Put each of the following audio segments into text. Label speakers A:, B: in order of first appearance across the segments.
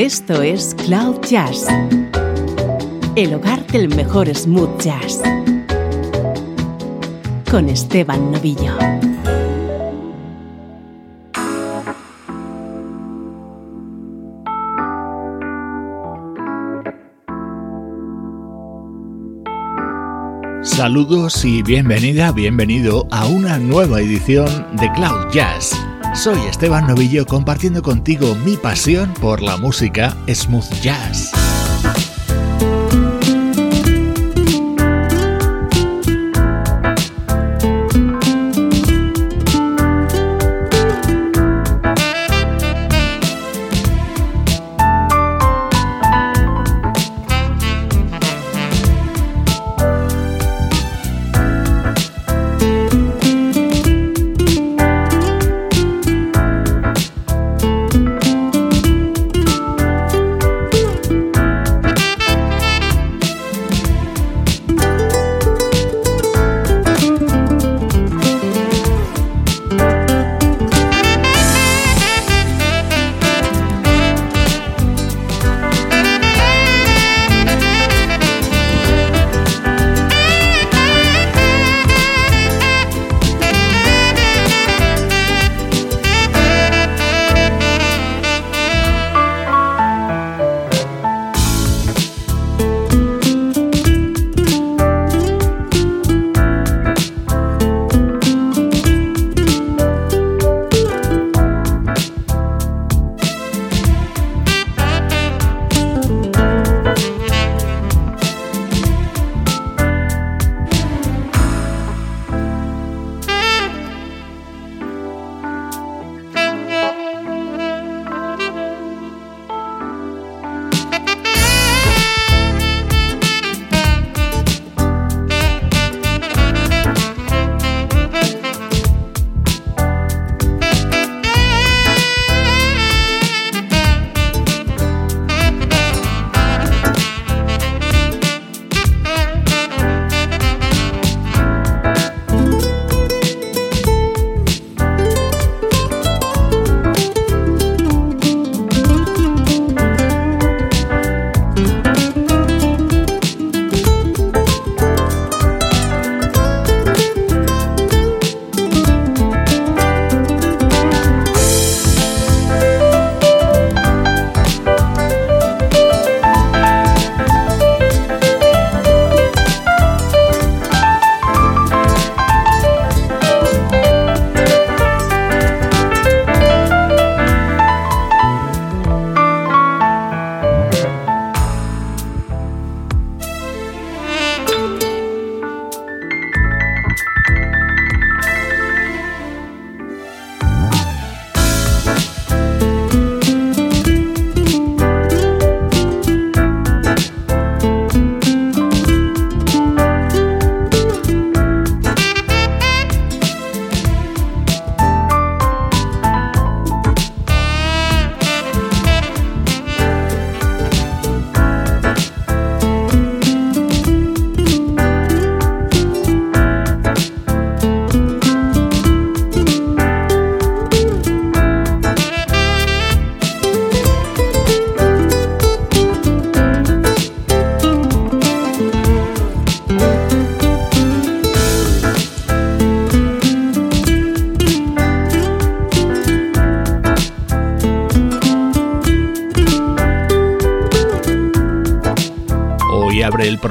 A: Esto es Cloud Jazz, el hogar del mejor smooth jazz, con Esteban Novillo.
B: Saludos y bienvenida, bienvenido a una nueva edición de Cloud Jazz. Soy Esteban Novillo compartiendo contigo mi pasión por la música smooth jazz.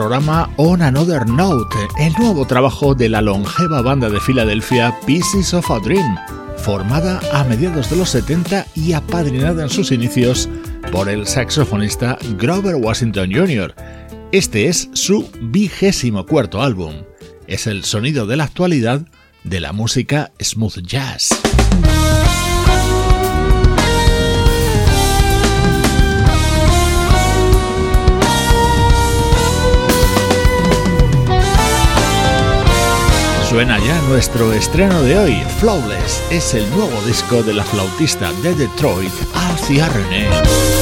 B: Programa On Another Note, el nuevo trabajo de la longeva banda de Filadelfia Pieces of a Dream, formada a mediados de los 70 y apadrinada en sus inicios por el saxofonista Grover Washington Jr. Este es su vigésimo cuarto álbum. Es el sonido de la actualidad de la música smooth jazz. Suena ya nuestro estreno de hoy, Flawless, es el nuevo disco de la flautista de Detroit, Alcia René.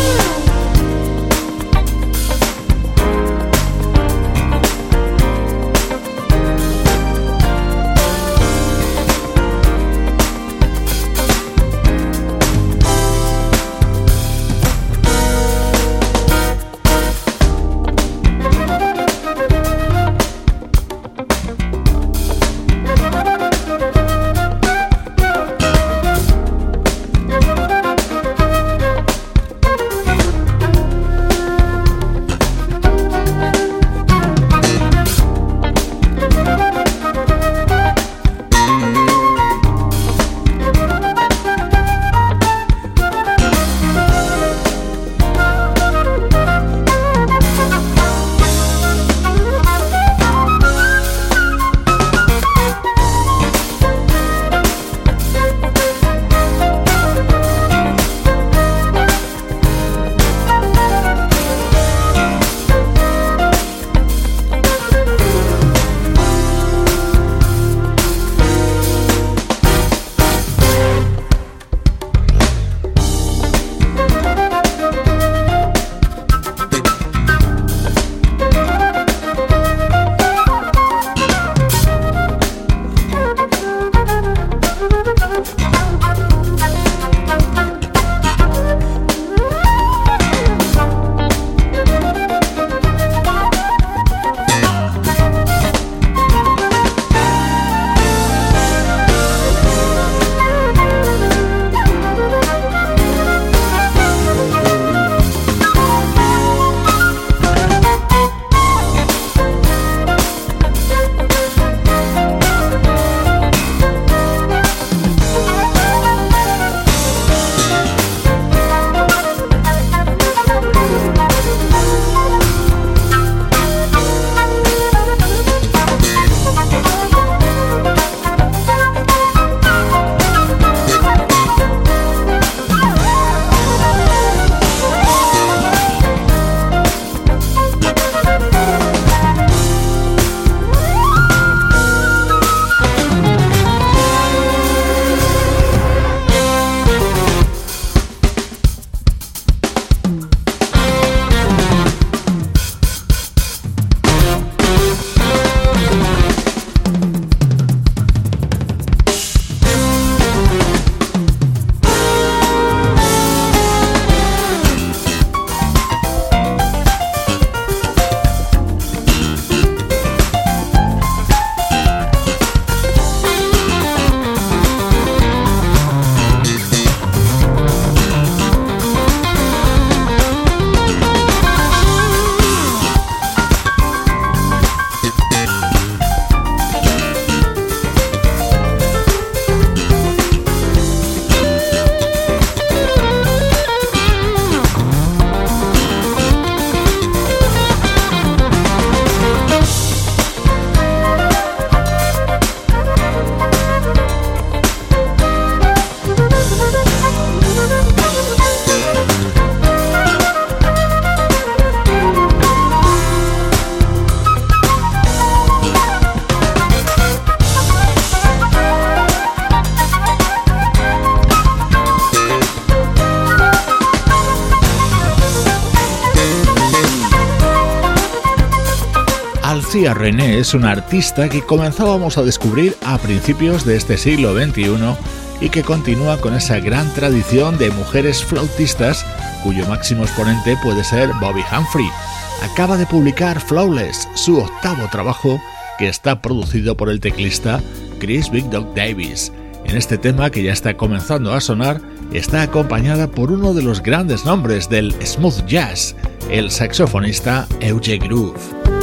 B: Alcia René es una artista que comenzábamos a descubrir a principios de este siglo XXI y que continúa con esa gran tradición de mujeres flautistas cuyo máximo exponente puede ser Bobby Humphrey. Acaba de publicar Flawless, su octavo trabajo, que está producido por el teclista Chris Big Dog Davis. En este tema que ya está comenzando a sonar, está acompañada por uno de los grandes nombres del smooth jazz, el saxofonista Euge Groove.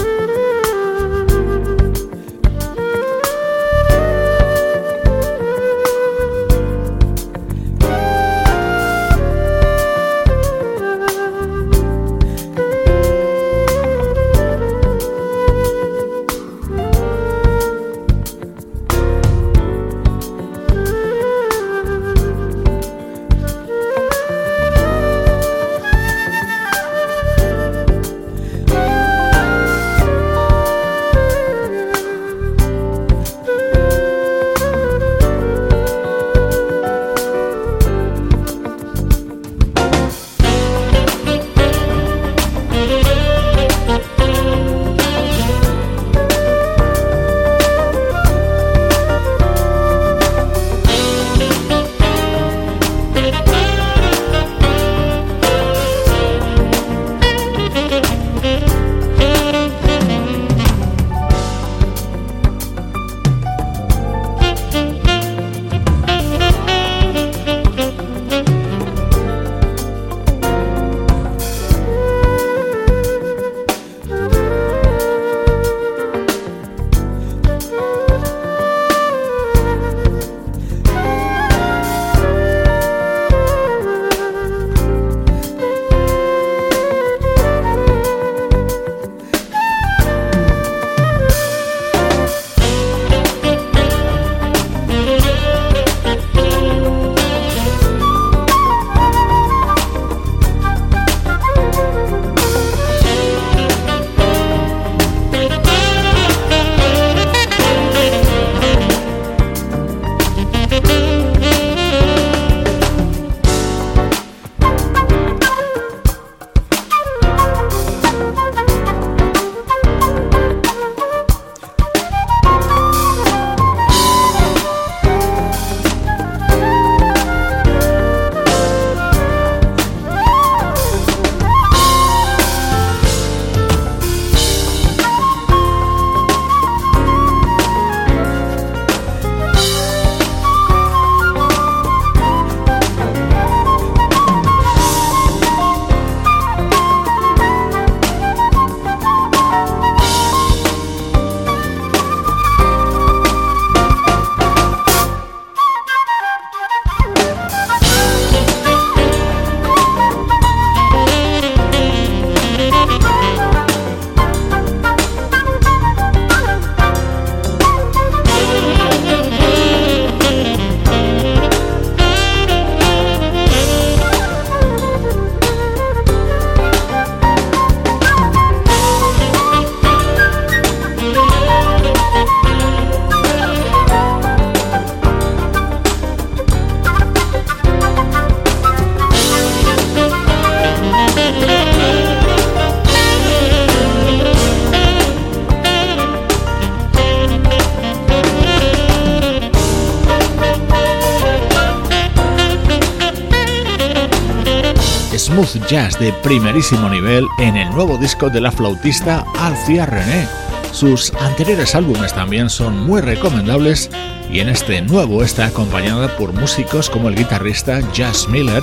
B: Jazz de primerísimo nivel en el nuevo disco de la flautista Alcia René. Sus anteriores álbumes también son muy recomendables y en este nuevo está acompañada por músicos como el guitarrista Jazz Miller,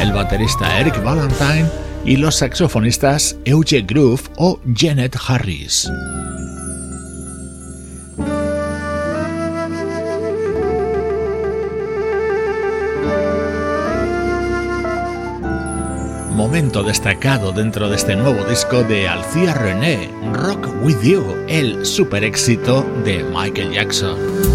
B: el baterista Eric Valentine y los saxofonistas Euge Groove o Janet Harris. Momento destacado dentro de este nuevo disco de Alcia René, Rock With You, el super éxito de Michael Jackson.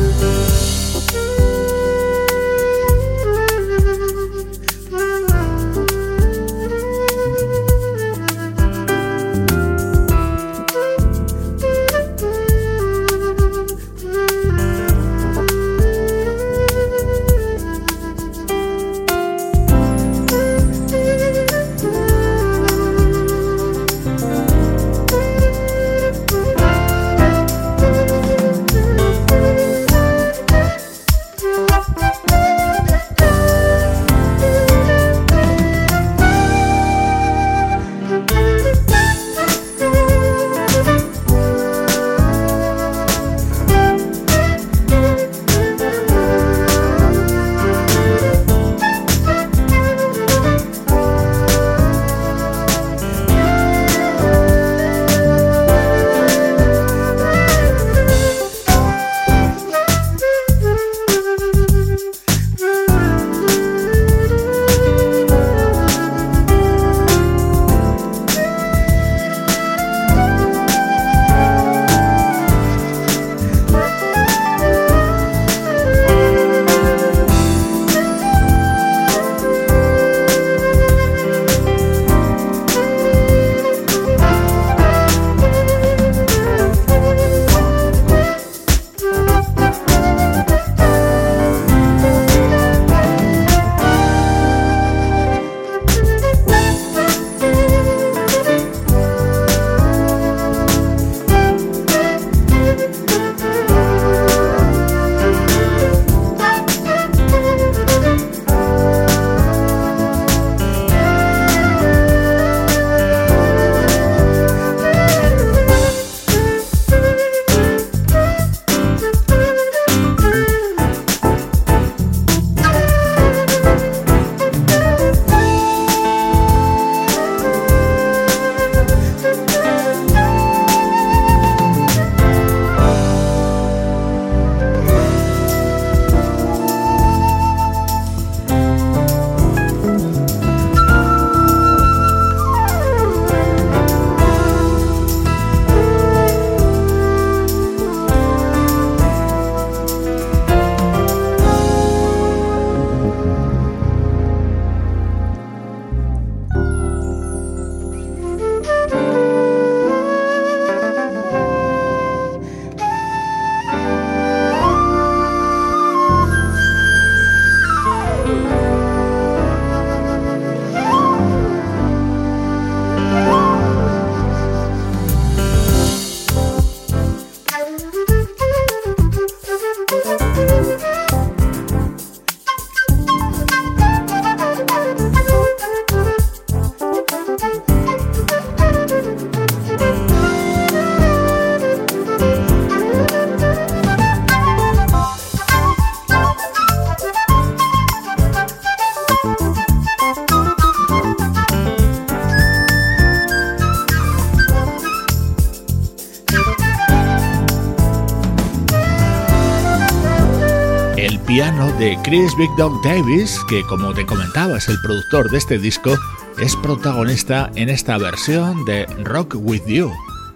B: De Chris Big Dog Davis, que como te comentaba es el productor de este disco, es protagonista en esta versión de Rock With You.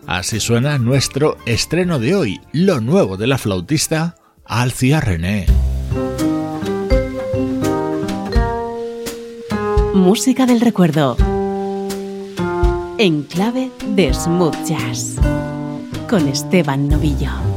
B: Así suena nuestro estreno de hoy, lo nuevo de la flautista Alcia René.
C: Música del recuerdo. En clave de smooth jazz. Con Esteban Novillo.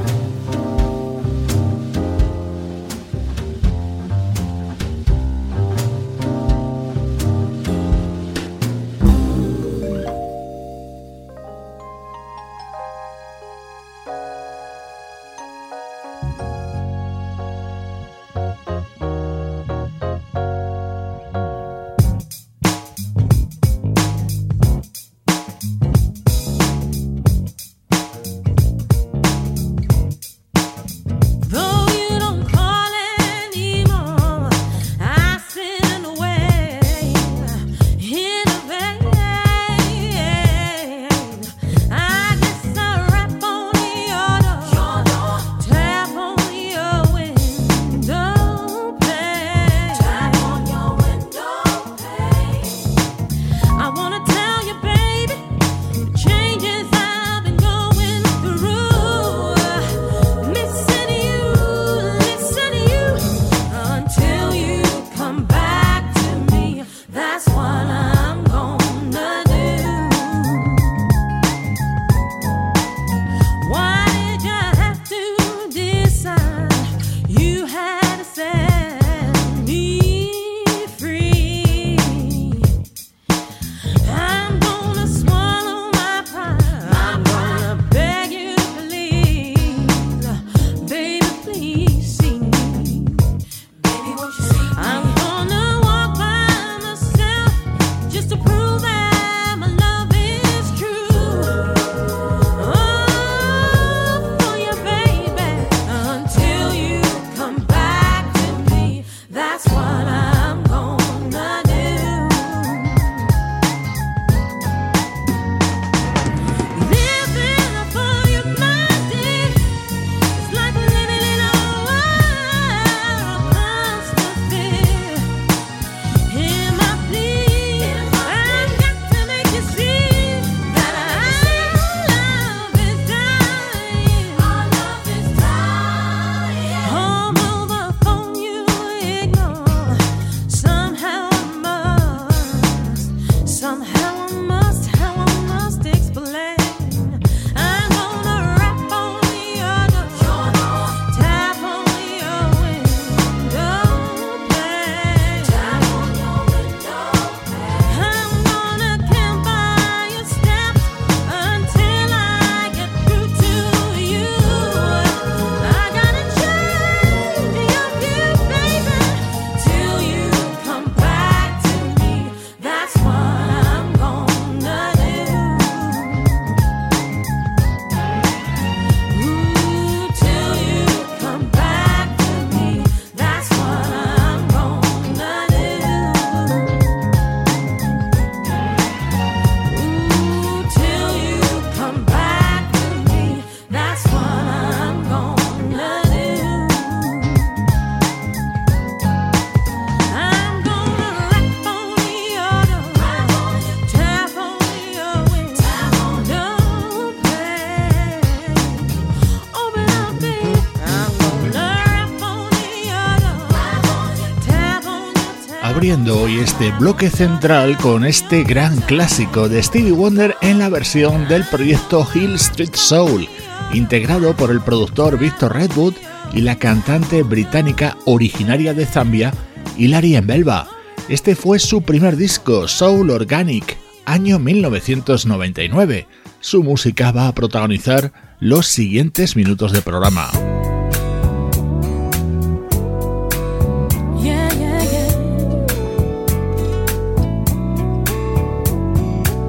B: Hoy este bloque central con este gran clásico de Stevie Wonder en la versión del proyecto Hill Street Soul, integrado por el productor Victor Redwood y la cantante británica originaria de Zambia, Hilary Mbelba. Este fue su primer disco, Soul Organic, año 1999. Su música va a protagonizar los siguientes minutos de programa.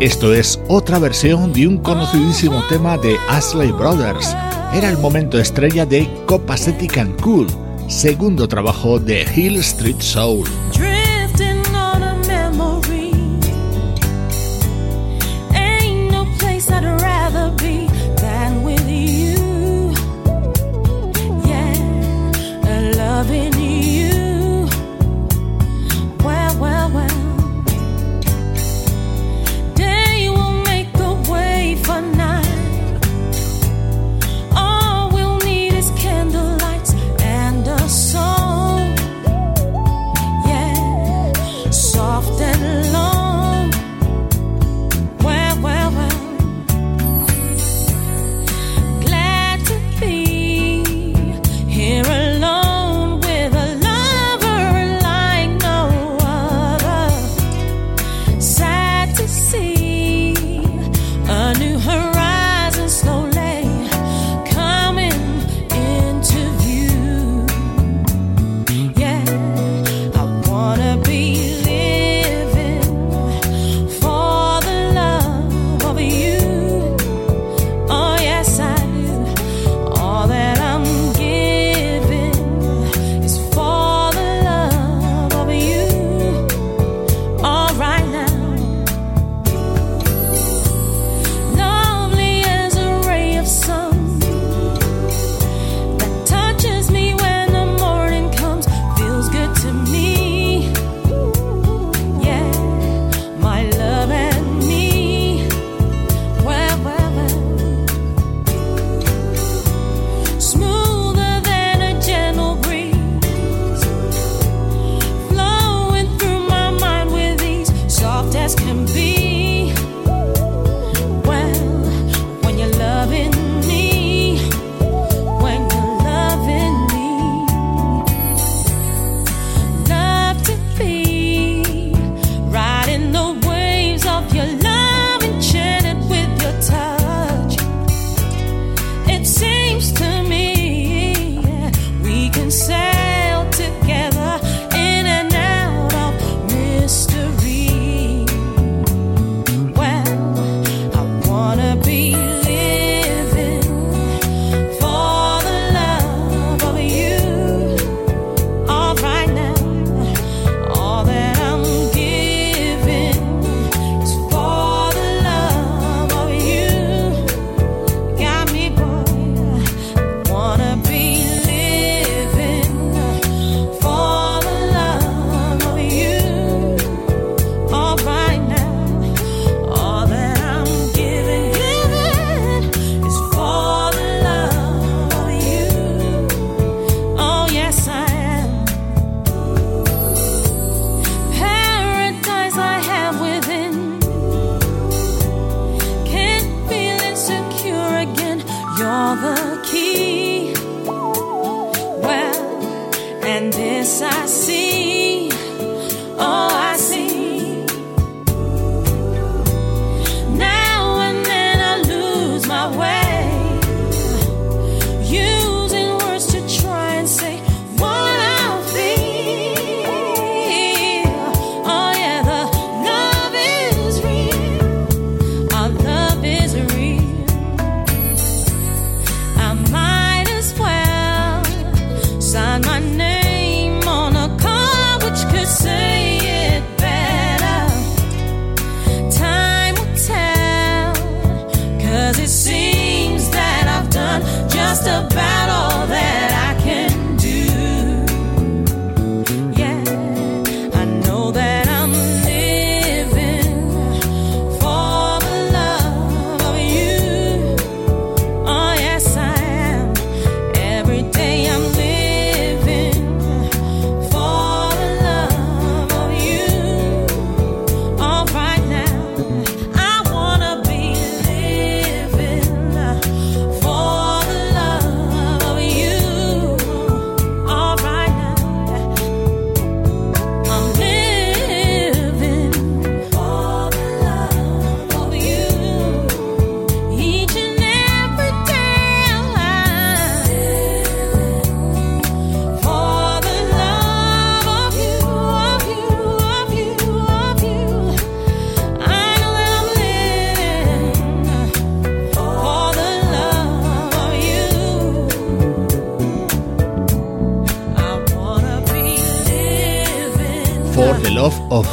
B: Esto es otra versión de un conocidísimo tema de Ashley Brothers. Era el momento estrella de Copacetic and Cool, segundo trabajo de Hill Street Soul.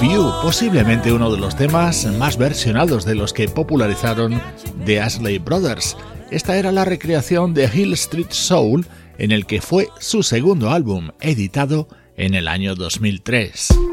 D: You,
C: posiblemente uno de los temas más versionados de los que popularizaron The Ashley Brothers. Esta era la recreación de Hill Street Soul, en el que fue su segundo álbum, editado en el año 2003.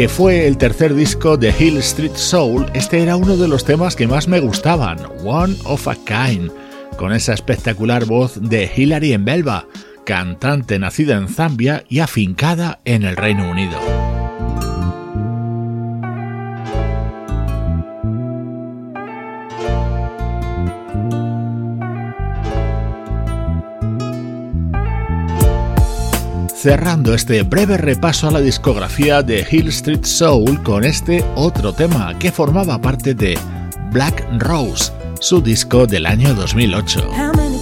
C: Que fue el tercer disco de Hill Street Soul, este era uno de los temas que más me gustaban, One of a Kind, con esa espectacular voz de Hilary Mbelva, cantante nacida en Zambia y afincada en el Reino Unido. Cerrando este breve repaso a la discografía de Hill Street Soul con este otro tema que formaba parte de Black Rose, su disco del año 2008.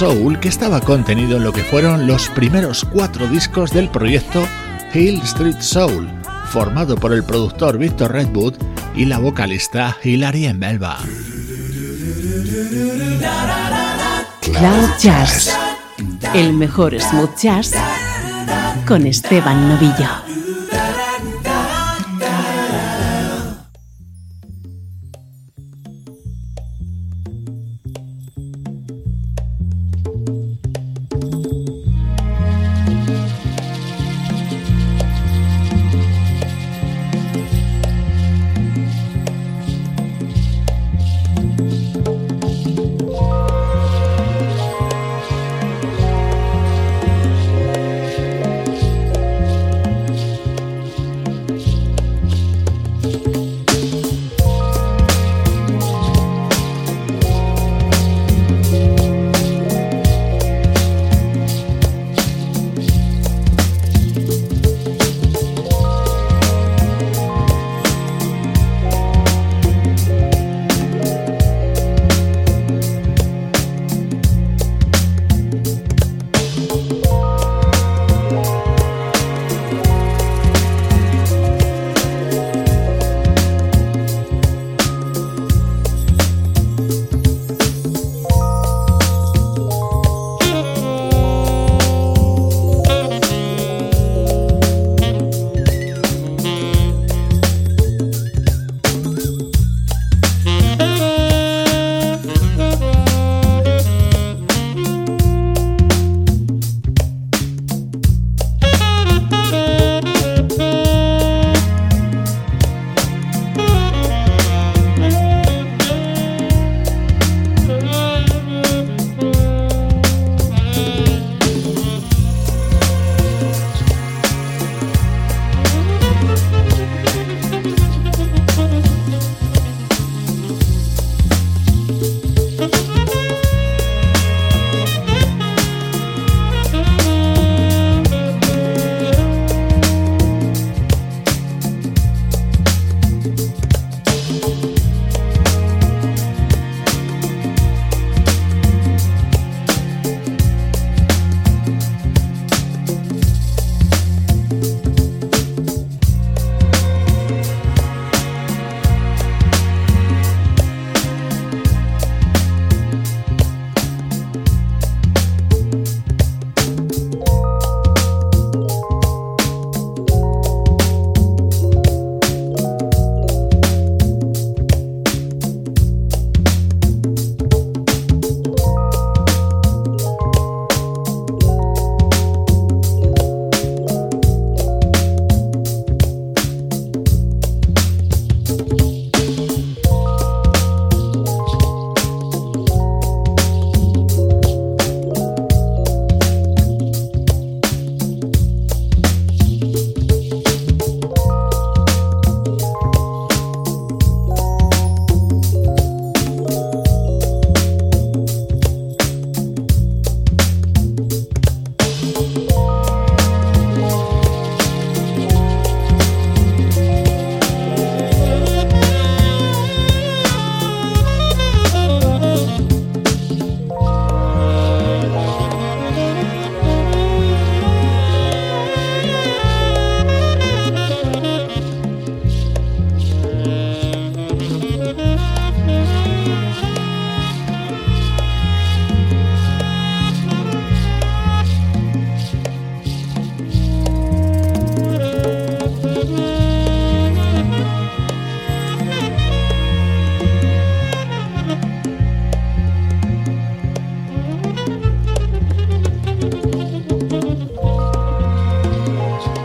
C: Soul que estaba contenido en lo que fueron los primeros cuatro discos del proyecto Hill Street Soul, formado por el productor Victor Redwood y la vocalista Hilary Melba.
A: Cloud Jazz, el mejor smooth jazz con Esteban Novillo.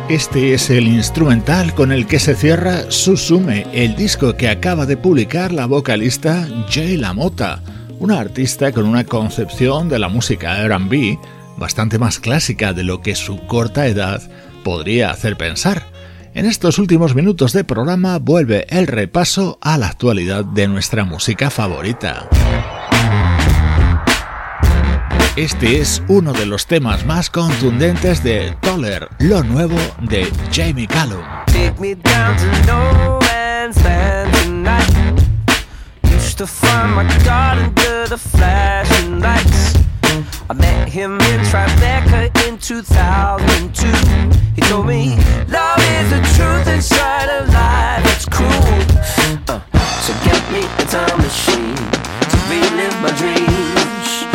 E: Este es el instrumental con el que se cierra Susume, el disco que acaba de publicar la vocalista Jay LaMotta, una artista con una concepción de la música RB bastante más clásica de lo que su corta edad podría hacer pensar. En estos últimos minutos de programa vuelve el repaso a la actualidad de nuestra música favorita. Este es uno de los temas más contundentes de Toller, lo nuevo de Jamie Callum. Take me down to no man's land tonight. Used to find my God under the flashing lights. I met him in Tribeca in 2002. He told me, Love is the truth inside of life, it's cruel. Uh, so get me a time machine to relive my dreams.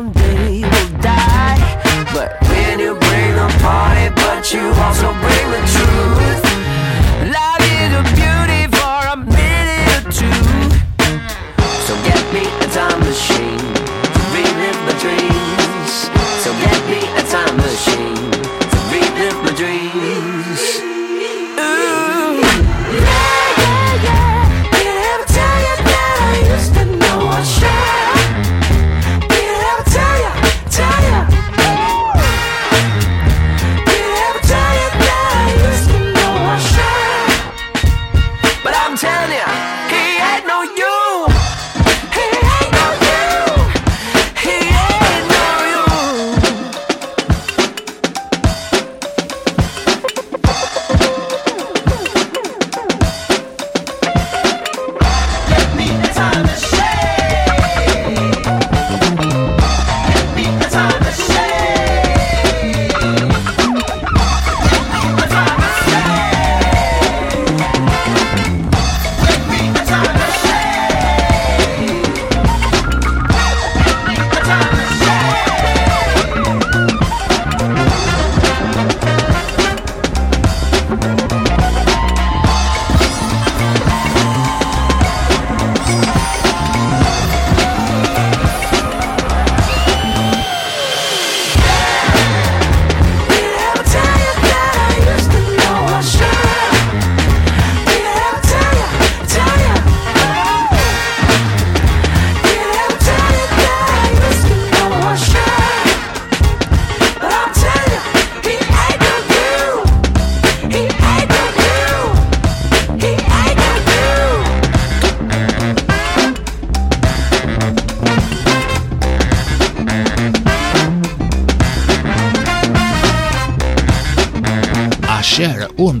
E: someday will die. But when you bring the party, but you also bring the truth.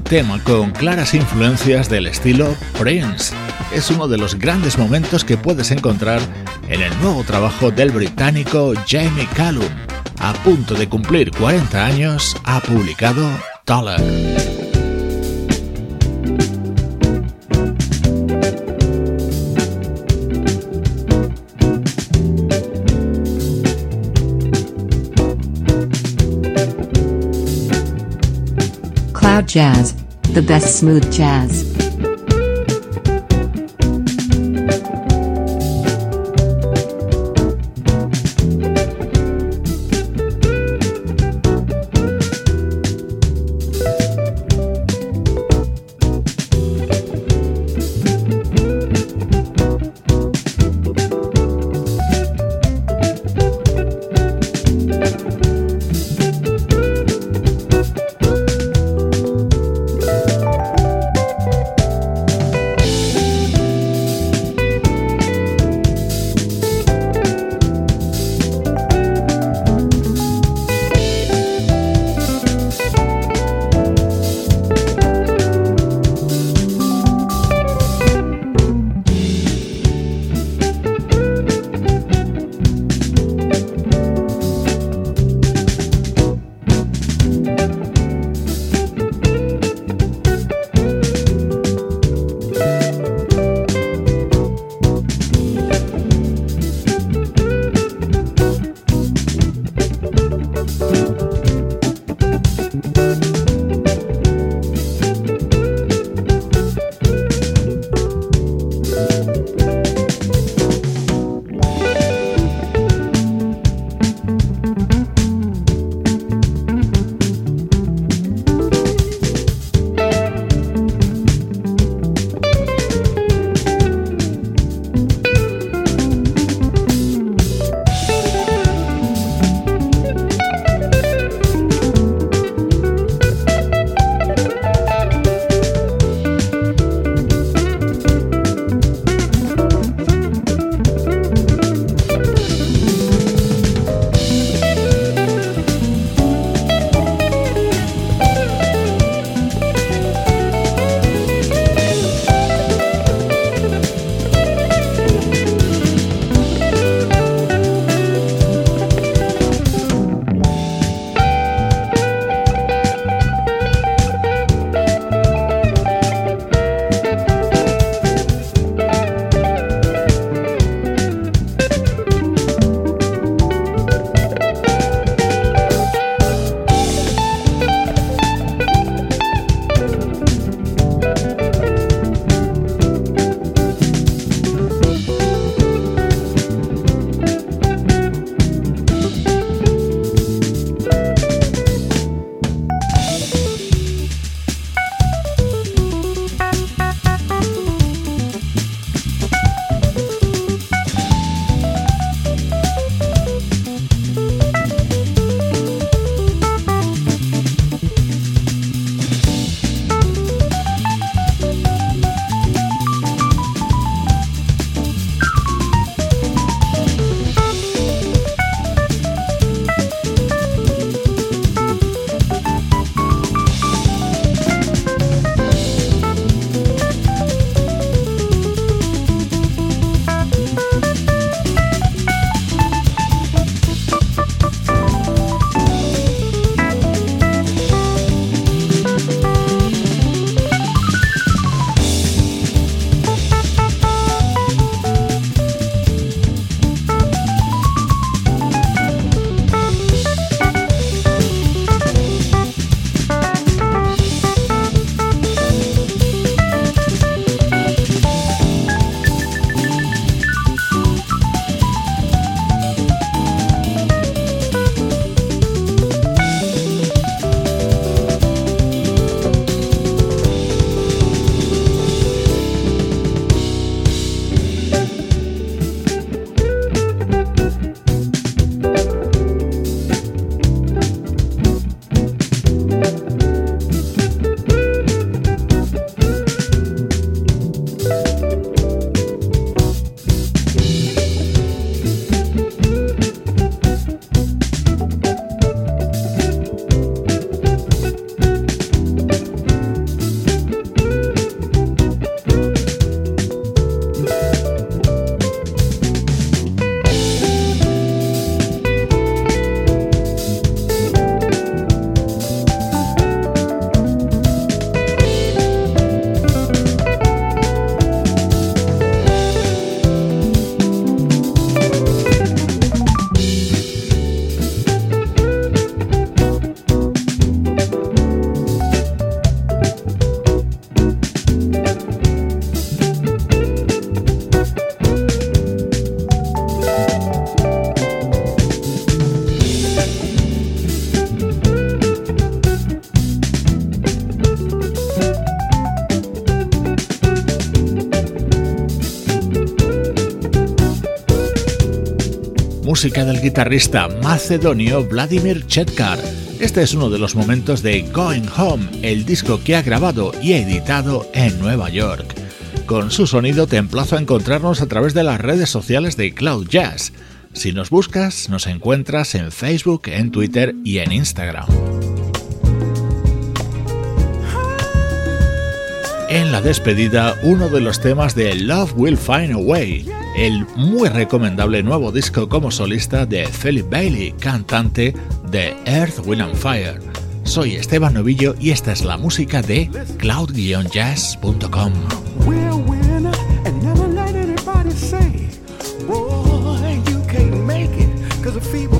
E: Tema con claras influencias del estilo Prince. Es uno de los grandes momentos que puedes encontrar en el nuevo trabajo del británico Jamie Callum. A punto de cumplir 40 años, ha publicado Dollar.
F: Jazz, the best smooth jazz.
G: Música del guitarrista macedonio Vladimir Chetkar. Este es uno de los momentos de Going Home, el disco que ha grabado y editado en Nueva York. Con su sonido te emplazo a encontrarnos a través de las redes sociales de Cloud Jazz. Si nos buscas, nos encuentras en Facebook, en Twitter y en Instagram. En la despedida, uno de los temas de Love Will Find a Way el muy recomendable nuevo disco como solista de Philip Bailey, cantante de Earth, Wind and Fire. Soy Esteban Novillo y esta es la música de cloud-jazz.com.
H: feeble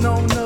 H: going on